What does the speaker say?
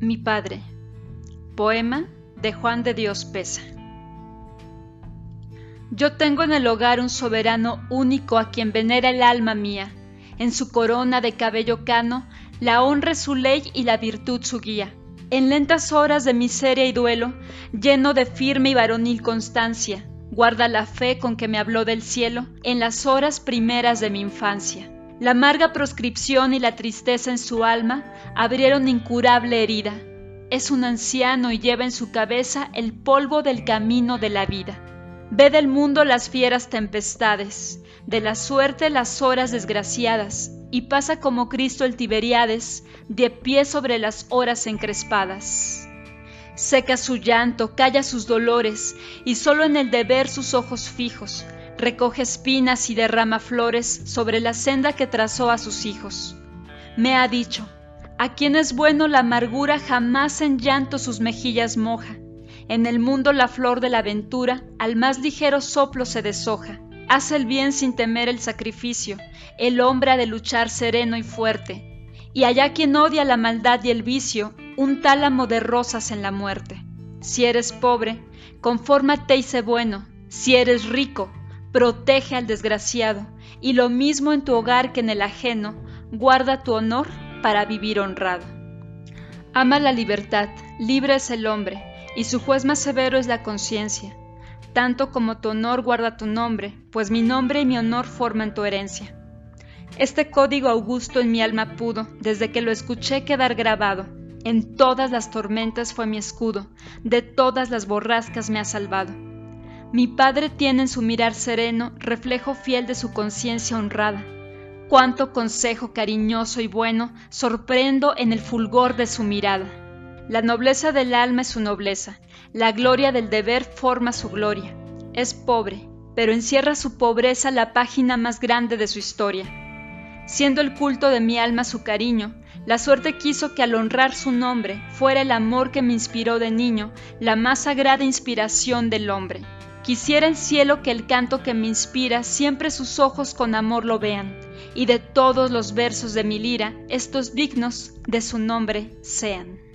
mi Padre. Poema de Juan de Dios Pesa. Yo tengo en el hogar un soberano único a quien venera el alma mía. En su corona de cabello cano, la honra su ley y la virtud su guía. En lentas horas de miseria y duelo, lleno de firme y varonil constancia, guarda la fe con que me habló del cielo en las horas primeras de mi infancia. La amarga proscripción y la tristeza en su alma abrieron incurable herida. Es un anciano y lleva en su cabeza el polvo del camino de la vida. Ve del mundo las fieras tempestades, de la suerte las horas desgraciadas, y pasa como Cristo el Tiberiades, de pie sobre las horas encrespadas. Seca su llanto, calla sus dolores, y solo en el deber sus ojos fijos, recoge espinas y derrama flores sobre la senda que trazó a sus hijos. Me ha dicho, a quien es bueno la amargura jamás en llanto sus mejillas moja. En el mundo la flor de la aventura al más ligero soplo se deshoja. Hace el bien sin temer el sacrificio, el hombre ha de luchar sereno y fuerte. Y allá quien odia la maldad y el vicio, un tálamo de rosas en la muerte. Si eres pobre, confórmate y sé bueno. Si eres rico, protege al desgraciado, y lo mismo en tu hogar que en el ajeno, guarda tu honor para vivir honrado. Ama la libertad, libre es el hombre, y su juez más severo es la conciencia. Tanto como tu honor guarda tu nombre, pues mi nombre y mi honor forman tu herencia. Este código augusto en mi alma pudo, desde que lo escuché quedar grabado. En todas las tormentas fue mi escudo, de todas las borrascas me ha salvado mi Padre tiene en su mirar sereno reflejo fiel de su conciencia honrada. Cuánto consejo cariñoso y bueno sorprendo en el fulgor de su mirada. La nobleza del alma es su nobleza, la gloria del deber forma su gloria. Es pobre, pero encierra su pobreza la página más grande de su historia. Siendo el culto de mi alma su cariño, la suerte quiso que al honrar su nombre fuera el amor que me inspiró de niño, la más sagrada inspiración del hombre. Quisiera el cielo que el canto que me inspira siempre sus ojos con amor lo vean, y de todos los versos de mi lira estos dignos de su nombre sean.